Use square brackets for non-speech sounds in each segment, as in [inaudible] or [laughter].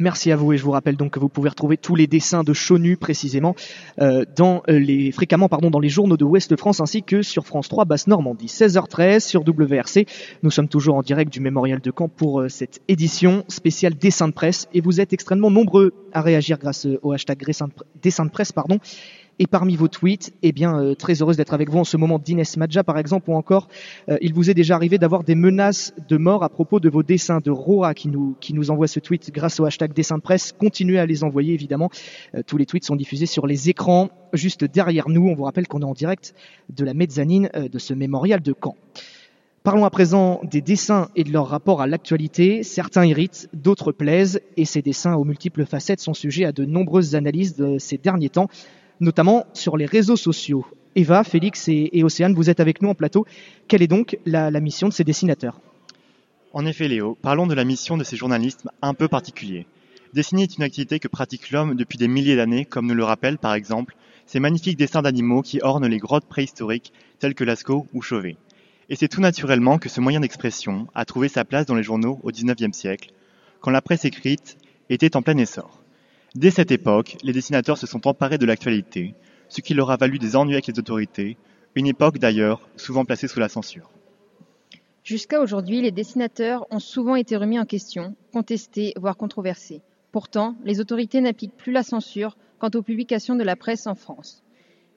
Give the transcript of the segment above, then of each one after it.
Merci à vous et je vous rappelle donc que vous pouvez retrouver tous les dessins de Chonu précisément euh, dans euh, les fréquemment pardon dans les journaux de Ouest France ainsi que sur France 3 Basse Normandie. 16h13 sur WRC. Nous sommes toujours en direct du mémorial de Caen pour euh, cette édition spéciale dessin de presse et vous êtes extrêmement nombreux à réagir grâce au hashtag dessin de presse pardon et parmi vos tweets, eh bien, euh, très heureuse d'être avec vous en ce moment d'Inès Madja, par exemple, ou encore, euh, il vous est déjà arrivé d'avoir des menaces de mort à propos de vos dessins de Roa qui nous, qui nous envoie ce tweet grâce au hashtag dessin de presse. Continuez à les envoyer, évidemment. Euh, tous les tweets sont diffusés sur les écrans juste derrière nous. On vous rappelle qu'on est en direct de la mezzanine de ce mémorial de Caen. Parlons à présent des dessins et de leur rapport à l'actualité. Certains irritent, d'autres plaisent, et ces dessins aux multiples facettes sont sujets à de nombreuses analyses de ces derniers temps notamment sur les réseaux sociaux. Eva, Félix et, Océane, vous êtes avec nous en plateau. Quelle est donc la, mission de ces dessinateurs? En effet, Léo, parlons de la mission de ces journalistes un peu particuliers. Dessiner est une activité que pratique l'homme depuis des milliers d'années, comme nous le rappellent par exemple ces magnifiques dessins d'animaux qui ornent les grottes préhistoriques telles que Lascaux ou Chauvet. Et c'est tout naturellement que ce moyen d'expression a trouvé sa place dans les journaux au XIXe siècle, quand la presse écrite était en plein essor. Dès cette époque, les dessinateurs se sont emparés de l'actualité, ce qui leur a valu des ennuis avec les autorités, une époque d'ailleurs souvent placée sous la censure. Jusqu'à aujourd'hui, les dessinateurs ont souvent été remis en question, contestés, voire controversés. Pourtant, les autorités n'appliquent plus la censure quant aux publications de la presse en France.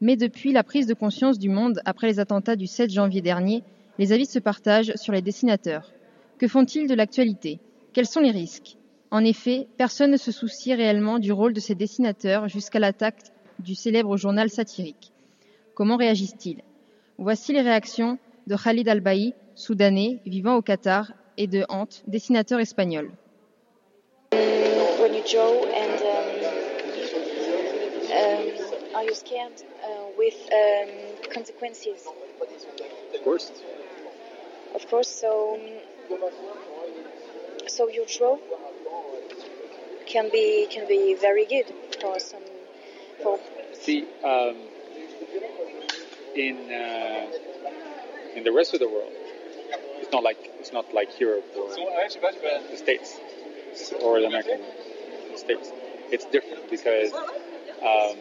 Mais depuis la prise de conscience du monde après les attentats du 7 janvier dernier, les avis se partagent sur les dessinateurs. Que font-ils de l'actualité? Quels sont les risques? En effet, personne ne se soucie réellement du rôle de ces dessinateurs jusqu'à l'attaque du célèbre journal satirique. Comment réagissent-ils? Voici les réactions de Khalid Al-Baï, soudanais, vivant au Qatar, et de Hant, dessinateur espagnol. You draw and are you scared uh, with um, consequences? Of course. Of course. So, so you draw? Can be can be very good for some for see um, in uh, in the rest of the world it's not like it's not like Europe or the States or the American States. It's different because um,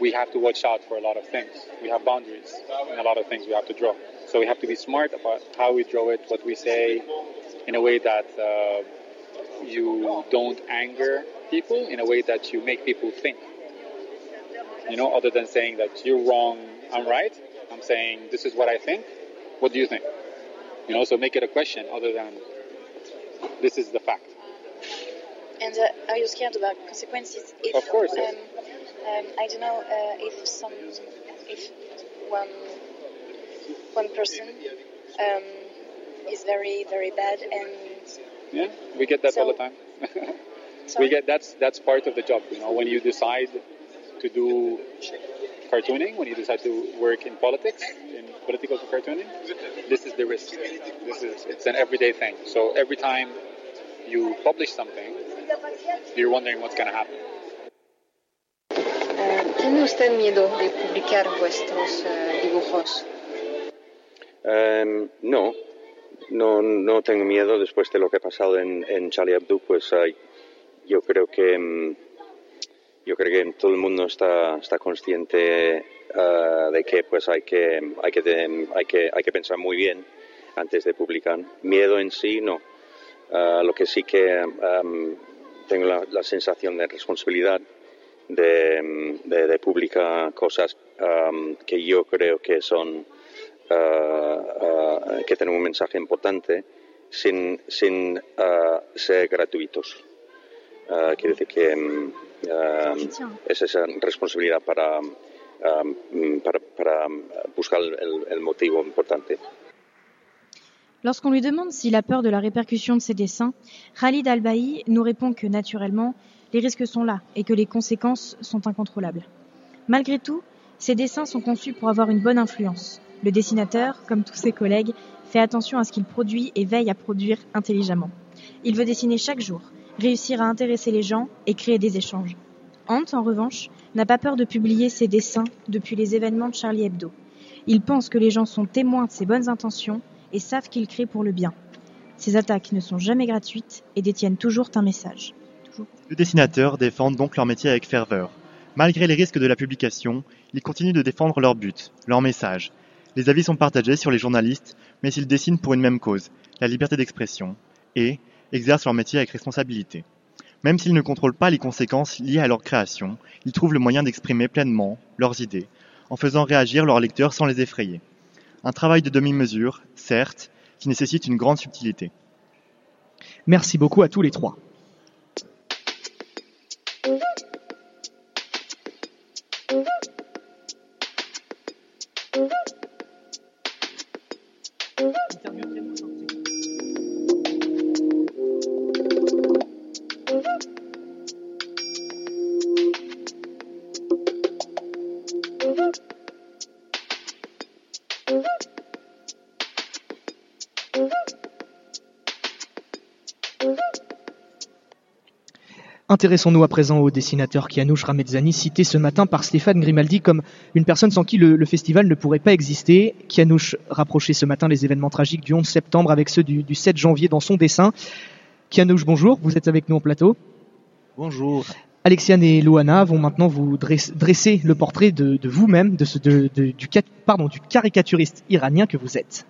we have to watch out for a lot of things. We have boundaries and a lot of things we have to draw. So we have to be smart about how we draw it what we say in a way that uh, you don't anger people in a way that you make people think. You know, other than saying that you're wrong, I'm right. I'm saying this is what I think. What do you think? You know, so make it a question other than this is the fact. And uh, are you scared about consequences? If, of course. Um, um, I don't know uh, if some, if one, one person um, is very, very bad and yeah, we get that so, all the time. [laughs] we get that's that's part of the job. You know, when you decide to do cartooning, when you decide to work in politics, in political cartooning, this is the risk. This is it's an everyday thing. So every time you publish something, you're wondering what's going to happen. Uh, ¿Tiene usted miedo de publicar vuestros uh, dibujos? Um, no, no, no tengo miedo después de lo que ha pasado en, en Charlie Hebdo, pues yo creo que mm, yo creo que todo el mundo está, está consciente ah, de que pues hay que hay que, hay que hay que pensar muy bien antes de publicar. Miedo en sí no. Ah, lo que sí que tengo la, sensación de responsabilidad de, de, publicar cosas que yo creo que son uh, que tienen un mensaje importante sin, sin uh, ser gratuitos. quiere decir que um, es esa responsabilidad para, para, para buscar el, el motivo importante. Lorsqu'on lui demande s'il a peur de la répercussion de ses dessins, Khalid Al-Baï nous répond que naturellement, les risques sont là et que les conséquences sont incontrôlables. Malgré tout, ses dessins sont conçus pour avoir une bonne influence. Le dessinateur, comme tous ses collègues, fait attention à ce qu'il produit et veille à produire intelligemment. Il veut dessiner chaque jour, réussir à intéresser les gens et créer des échanges. Hunt, en revanche, n'a pas peur de publier ses dessins depuis les événements de Charlie Hebdo. Il pense que les gens sont témoins de ses bonnes intentions et savent qu'il crée pour le bien. Ces attaques ne sont jamais gratuites et détiennent toujours un message. Les dessinateurs défendent donc leur métier avec ferveur. Malgré les risques de la publication, ils continuent de défendre leur but, leur message. Les avis sont partagés sur les journalistes, mais ils dessinent pour une même cause, la liberté d'expression, et exercent leur métier avec responsabilité. Même s'ils ne contrôlent pas les conséquences liées à leur création, ils trouvent le moyen d'exprimer pleinement leurs idées, en faisant réagir leurs lecteurs sans les effrayer. Un travail de demi-mesure, certes, qui nécessite une grande subtilité. Merci beaucoup à tous les trois. Intéressons-nous à présent au dessinateur Kianouch Ramezzani, cité ce matin par Stéphane Grimaldi comme une personne sans qui le, festival ne pourrait pas exister. Kianouch rapprochait ce matin les événements tragiques du 11 septembre avec ceux du, 7 janvier dans son dessin. Kianouch, bonjour, vous êtes avec nous en plateau. Bonjour. Alexiane et Loana vont maintenant vous dresser le portrait de, vous-même, de, du, pardon, du caricaturiste iranien que vous êtes.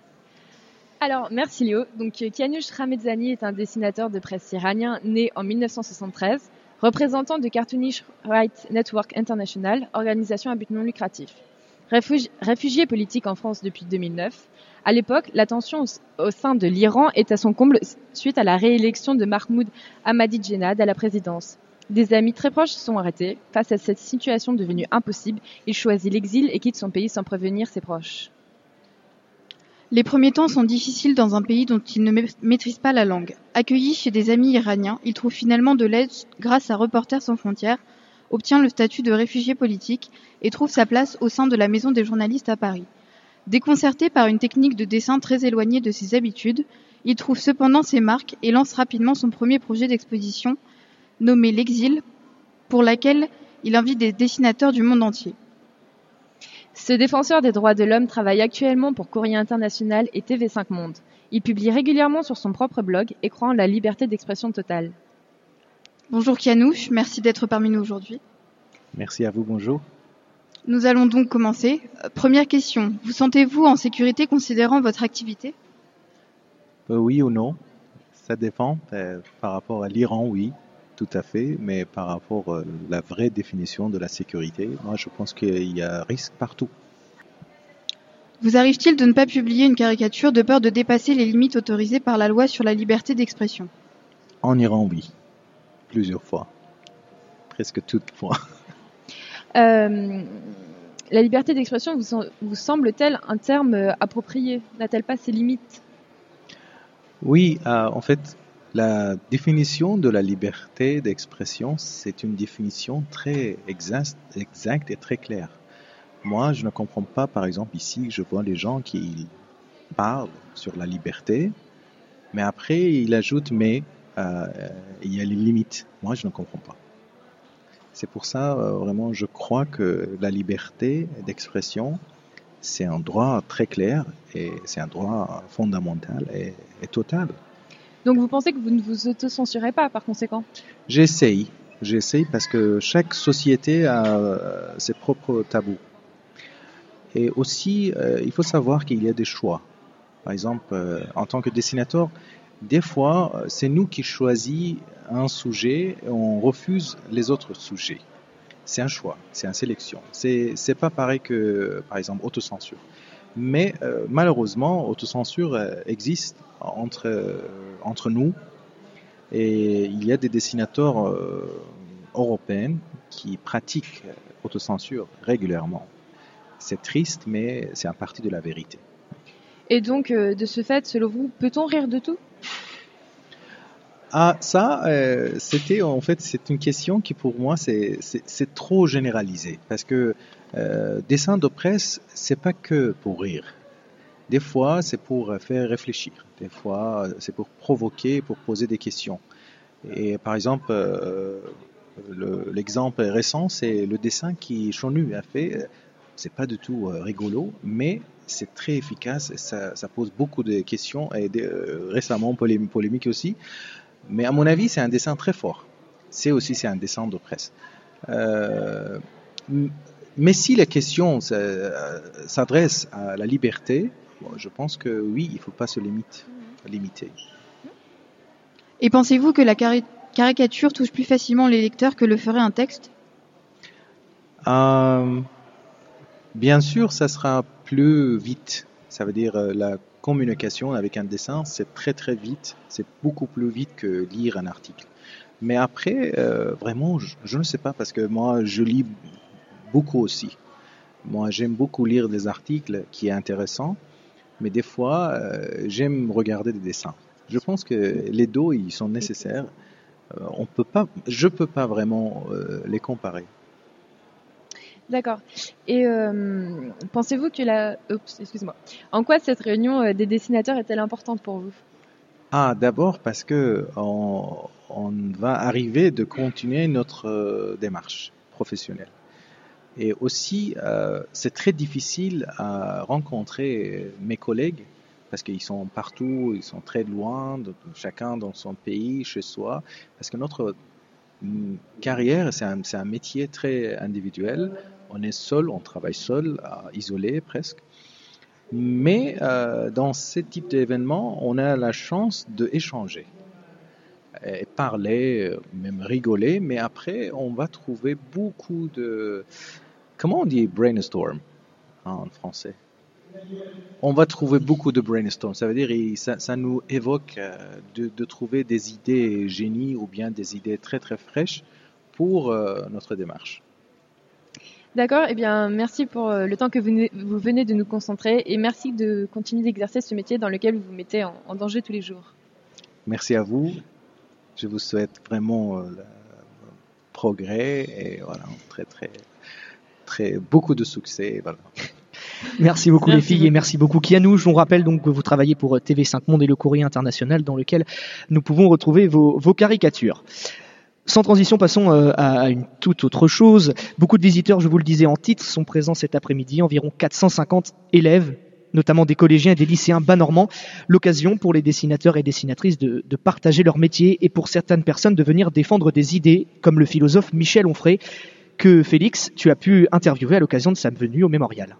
Alors, merci Léo. Donc, Kianush Ramezzani est un dessinateur de presse iranien né en 1973, représentant de Cartoonish Rights Network International, organisation à but non lucratif. réfugié politique en France depuis 2009, à l'époque, la tension au sein de l'Iran est à son comble suite à la réélection de Mahmoud Ahmadinejad à la présidence. Des amis très proches sont arrêtés. Face à cette situation devenue impossible, il choisit l'exil et quitte son pays sans prévenir ses proches. Les premiers temps sont difficiles dans un pays dont il ne maîtrise pas la langue. Accueilli chez des amis iraniens, il trouve finalement de l'aide grâce à Reporters sans frontières, obtient le statut de réfugié politique et trouve sa place au sein de la Maison des journalistes à Paris. Déconcerté par une technique de dessin très éloignée de ses habitudes, il trouve cependant ses marques et lance rapidement son premier projet d'exposition, nommé L'Exil, pour laquelle il invite des dessinateurs du monde entier. Ce défenseur des droits de l'homme travaille actuellement pour Courrier International et TV5 Monde. Il publie régulièrement sur son propre blog et croit en la liberté d'expression totale. Bonjour Kianouche, merci d'être parmi nous aujourd'hui. Merci à vous, bonjour. Nous allons donc commencer. Euh, première question, vous sentez-vous en sécurité considérant votre activité? Euh, Oui ou non, ça dépend. Euh, par rapport à l'Iran, oui, tout à fait, mais par rapport à la vraie définition de la sécurité, moi je pense qu'il y a risque partout. Vous arrive-t-il de ne pas publier une caricature de peur de dépasser les limites autorisées par la loi sur la liberté d'expression? En Iran, oui. Plusieurs fois. Presque toutes fois. [laughs] Euh, la liberté d'expression vous, vous semble-t-elle un terme euh, approprié? N'a-t-elle pas ses limites? Oui, euh, en fait, la définition de la liberté d'expression, c'est une définition très exacte, et très claire. Moi, je ne comprends pas, par exemple, ici, je vois les gens qui parlent sur la liberté, mais après, ils ajoutent, mais euh, il y a les limites. Moi, je ne comprends pas. C'est pour ça, euh, vraiment, je crois que la liberté d'expression, c'est un droit très clair et c'est un droit fondamental et total. Donc vous pensez que vous ne vous autocensurez pas par conséquent? J'essaye. J'essaye parce que chaque société a euh, ses propres tabous. Et aussi, euh, il faut savoir qu'il y a des choix. Par exemple, euh, en tant que dessinateur, des fois, c'est nous qui choisissons un sujet et on refuse les autres sujets. C'est un choix, c'est une sélection. C'est pas pareil que, par exemple, autocensure. Mais malheureusement, autocensure existe entre, entre nous. Et il y a des dessinateurs euh, européens qui pratiquent autocensure régulièrement. C'est triste, mais c'est un partie de la vérité. Et donc, euh, de ce fait, selon vous, peut-on rire de tout? Ah, ça, euh, c'était en fait, c'est une question qui pour moi c'est trop généralisé parce que dessin de presse, c'est pas que pour rire. Des fois, c'est pour faire réfléchir. Des fois, c'est pour provoquer, pour poser des questions. Et par exemple, euh, L'exemple récent, c'est le dessin qui Chonu a fait. C'est pas du tout rigolo, mais c'est très efficace et ça, pose beaucoup de questions et récemment polémique aussi. Mais à mon avis, c'est un dessin très fort. C'est aussi c'est un dessin de presse. Mais si la question s'adresse à la liberté, je pense que oui, il ne faut pas se limiter. Et pensez-vous que la caricature touche plus facilement les lecteurs que le ferait un texte? Euh, Bien sûr, ça sera plus vite. Ça veut dire euh, la communication avec un dessin, c'est très très vite. C'est beaucoup plus vite que lire un article. Mais après, euh, vraiment, je, ne sais pas parce que moi, je lis beaucoup aussi. Moi, j'aime beaucoup lire des articles qui est intéressant, mais des fois, j'aime regarder des dessins je pense que les dos, ils sont nécessaires. Euh, on peut pas, je peux pas vraiment euh, les comparer. D'accord. Et euh, pensez-vous que la, excuse-moi, en quoi cette réunion des dessinateurs est-elle importante pour vous? Ah, d'abord parce que on, va arriver de continuer notre démarche professionnelle. Et aussi, c'est très difficile à rencontrer mes collègues parce qu'ils sont partout, ils sont très loin, chacun dans son pays, chez soi, parce que notre mm, carrière, c'est un, un, métier très individuel. On est seul, on travaille seul, isolé presque. Mais euh, dans ce type d'événement, on a la chance d'échanger, et parler, même rigoler, mais après, on va trouver beaucoup de... Comment on dit brainstorm en français? On va trouver beaucoup de brainstorm. Ça veut dire ça, ça nous évoque euh, de, trouver des idées génies ou bien des idées très très fraîches pour euh, notre démarche. D'accord, eh bien merci pour euh, le temps que vous, venez de nous concentrer et merci de continuer d'exercer ce métier dans lequel vous vous mettez en, danger tous les jours. Merci à vous. Je vous souhaite vraiment le progrès et voilà, très très très beaucoup de succès. Voilà. [laughs] Merci beaucoup les filles et merci beaucoup Kianou. Je vous rappelle donc que vous travaillez pour euh, TV5 Monde et le Courrier International dans lequel nous pouvons retrouver vos, caricatures. Sans transition, passons euh, à une toute autre chose. Beaucoup de visiteurs, je vous le disais en titre, sont présents cet après-midi. Environ 450 élèves, notamment des collégiens et des lycéens bas normands. L'occasion pour les dessinateurs et dessinatrices de, de, partager leur métier et pour certaines personnes de venir défendre des idées, comme le philosophe Michel Onfray, que Félix, tu as pu interviewer à l'occasion de sa venue au mémorial.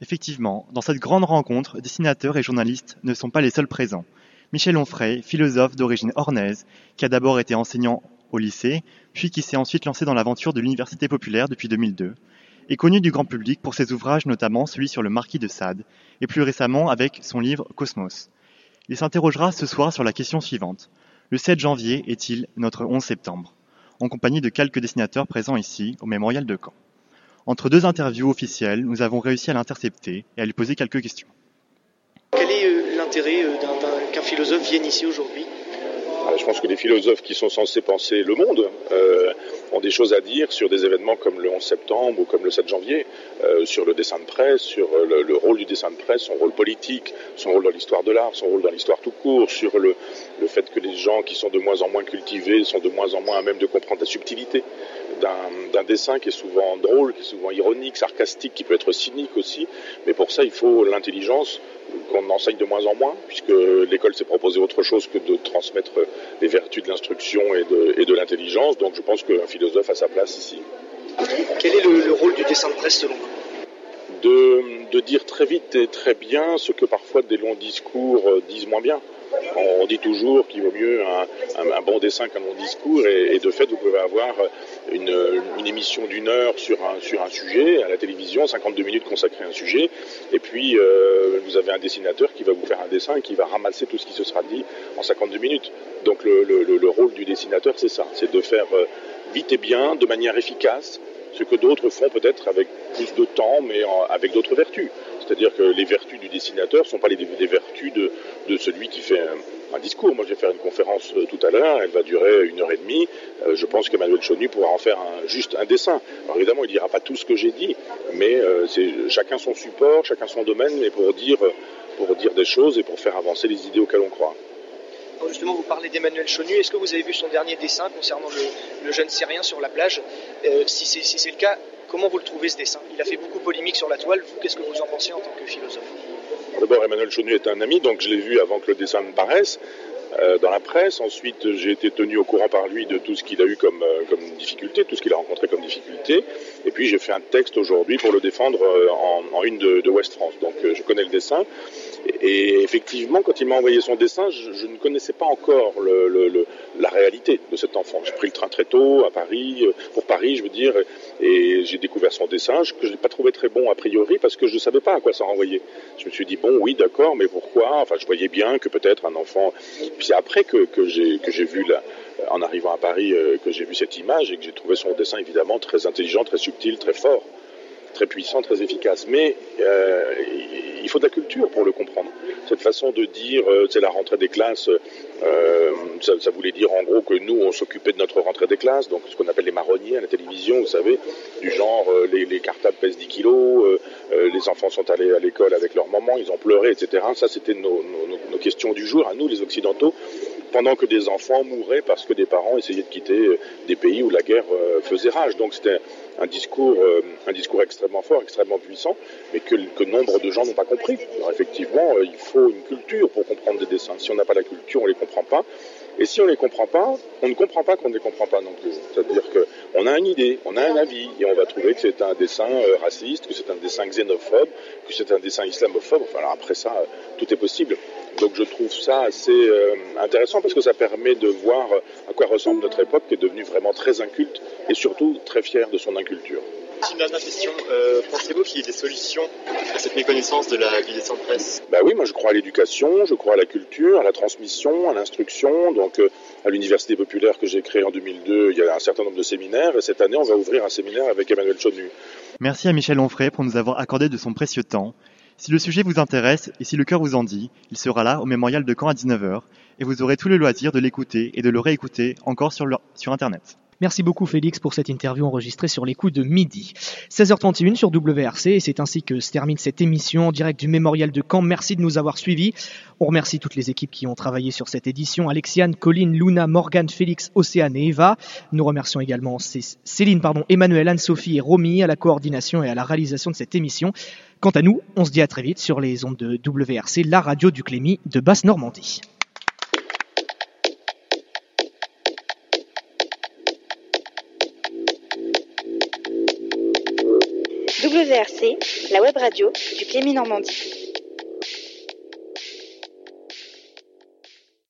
Effectivement, dans cette grande rencontre, dessinateurs et journalistes ne sont pas les seuls présents. Michel Onfray, philosophe d'origine ornaise, qui a d'abord été enseignant au lycée, puis qui s'est ensuite lancé dans l'aventure de l'université populaire depuis 2002, est connu du grand public pour ses ouvrages notamment celui sur le marquis de Sade, et plus récemment avec son livre Cosmos. Il s'interrogera ce soir sur la question suivante. Le 7 janvier est-il notre 11 septembre? En compagnie de quelques dessinateurs présents ici, au mémorial de Caen. Entre deux interviews officielles, nous avons réussi à l'intercepter et à lui poser quelques questions. Quel est euh, l'intérêt euh, qu'un philosophe vienne ici aujourd'hui? Je pense que les philosophes qui sont censés penser le monde euh, ont des choses à dire sur des événements comme le 11 septembre ou comme le 7 janvier, sur le dessin de presse, sur le, rôle du dessin de presse, son rôle politique, son rôle dans l'histoire de l'art, son rôle dans l'histoire tout court, sur le, fait que les gens qui sont de moins en moins cultivés sont de moins en moins à même de comprendre la subtilité d'un dessin qui est souvent drôle, qui est souvent ironique, sarcastique, qui peut être cynique aussi. Mais pour ça, il faut l'intelligence qu'on enseigne de moins en moins, puisque l'école s'est proposée autre chose que de transmettre les vertus de l'instruction et de, l'intelligence. Donc je pense qu'un philosophe a sa place ici. Quel est le, rôle du dessin de presse selon vous? De, dire très vite et très bien ce que parfois des longs discours euh, disent moins bien. On dit toujours qu'il vaut mieux un, bon dessin qu'un long discours, et, de fait, vous pouvez avoir une, émission d'une heure sur un, sujet à la télévision, 52 minutes consacrées à un sujet, et puis euh, vous avez un dessinateur qui va vous faire un dessin et qui va ramasser tout ce qui se sera dit en 52 minutes. Donc le, le rôle du dessinateur, c'est ça, c'est de faire euh, vite et bien, de manière efficace, ce que d'autres font peut-être avec plus de temps, mais avec d'autres vertus. C'est-à-dire que les vertus du dessinateur ne sont pas les, vertus de, celui qui fait un, discours. Moi, je vais faire une conférence euh, tout à l'heure, elle va durer une heure et demie. Euh, je pense qu'Emmanuel Chonu pourra en faire juste un dessin. Alors évidemment, il ne dira pas tout ce que j'ai dit, mais euh, c'est chacun son support, chacun son domaine, mais pour dire, des choses et pour faire avancer les idées auxquelles on croit. justement vous parlez d'Emmanuel Chonu, est-ce que vous avez vu son dernier dessin concernant le, jeune Syrien sur la plage? Si c'est le cas, comment vous le trouvez ce dessin? Il a fait beaucoup polémique sur la toile. Vous, qu'est-ce que vous en pensez en tant que philosophe? D'abord, Emmanuel Chonu est un ami, donc je l'ai vu avant que le dessin ne paraisse. Euh, dans la presse. Ensuite, j'ai été tenu au courant par lui de tout ce qu'il a eu comme, euh, comme difficulté, tout ce qu'il a rencontré comme difficulté. Et puis, j'ai fait un texte aujourd'hui pour le défendre euh, en, en, une de, de West France. Donc, je connais le dessin. Et, effectivement, quand il m'a envoyé son dessin, je, ne connaissais pas encore la réalité de cet enfant. J'ai pris le train très tôt à Paris, pour Paris, je veux dire, et j'ai découvert son dessin que je n'ai pas trouvé très bon a priori parce que je ne savais pas à quoi ça renvoyait. Je me suis dit, bon, oui, d'accord, mais pourquoi? Enfin, je voyais bien que peut-être un enfant puis c'est après que, j'ai vu, en arrivant à Paris, euh, que j'ai vu cette image et que j'ai trouvé son dessin évidemment très intelligent, très subtil, très fort, très puissant, très efficace. Mais euh, il faut de la culture pour le comprendre. Cette façon de dire, euh, c'est la rentrée des classes, euh, ça, voulait dire en gros que nous, on s'occupait de notre rentrée des classes, donc ce qu'on appelle les marronniers à la télévision, vous savez, du genre les, les, cartables pèsent 10 kilos, les enfants sont allés à l'école avec leur maman, ils ont pleuré, etc. Ça, c'était nos, questions du jour, à nous, les Occidentaux, pendant que des enfants mouraient parce que des parents essayaient de quitter des pays où la guerre faisait rage. Donc c'était un discours, un discours extrêmement fort, extrêmement puissant, mais que, nombre de gens n'ont pas compris. Alors effectivement, il faut une culture pour comprendre des dessins. Si on n'a pas la culture, on les comprend pas. Et si on les comprend pas, on ne comprend pas qu'on ne les comprend pas non plus. C'est-à-dire qu'on a une idée, on a un avis, et on va trouver que c'est un dessin euh, raciste, que c'est un dessin xénophobe, que c'est un dessin islamophobe. Enfin, alors après ça, tout est possible. Donc je trouve ça assez euh, intéressant parce que ça permet de voir à quoi ressemble notre époque qui est devenue vraiment très inculte et surtout très fière de son inculture. Une dernière question. Euh, Pensez-vous qu'il y ait des solutions à cette méconnaissance de la de presse Ben oui, moi je crois à l'éducation, je crois à la culture, à la transmission, à l'instruction. Donc euh, à l'université populaire que j'ai créée en 2002, il y a un certain nombre de séminaires et cette année on va ouvrir un séminaire avec Emmanuel Chonu. Merci à Michel Onfray pour nous avoir accordé de son précieux temps. Si le sujet vous intéresse et si le cœur vous en dit, il sera là au mémorial de Caen à 19h et vous aurez tout le loisir de l'écouter et de le réécouter encore sur, sur Internet. Merci beaucoup Félix pour cette interview enregistrée sur les coups de midi. 16h31 sur WRC et c'est ainsi que se termine cette émission en direct du mémorial de Caen. Merci de nous avoir suivis. On remercie toutes les équipes qui ont travaillé sur cette édition. Alexiane, Colline, Luna, Morgane, Félix, Océane et Eva. Nous remercions également Céline, pardon, Emmanuel, Anne-Sophie et Romy à la coordination et à la réalisation de cette émission. Quant à nous, on se dit à très vite sur les ondes de WRC, la radio du Clémy de Basse-Normandie. WRC, la web radio du Clémy Normandie.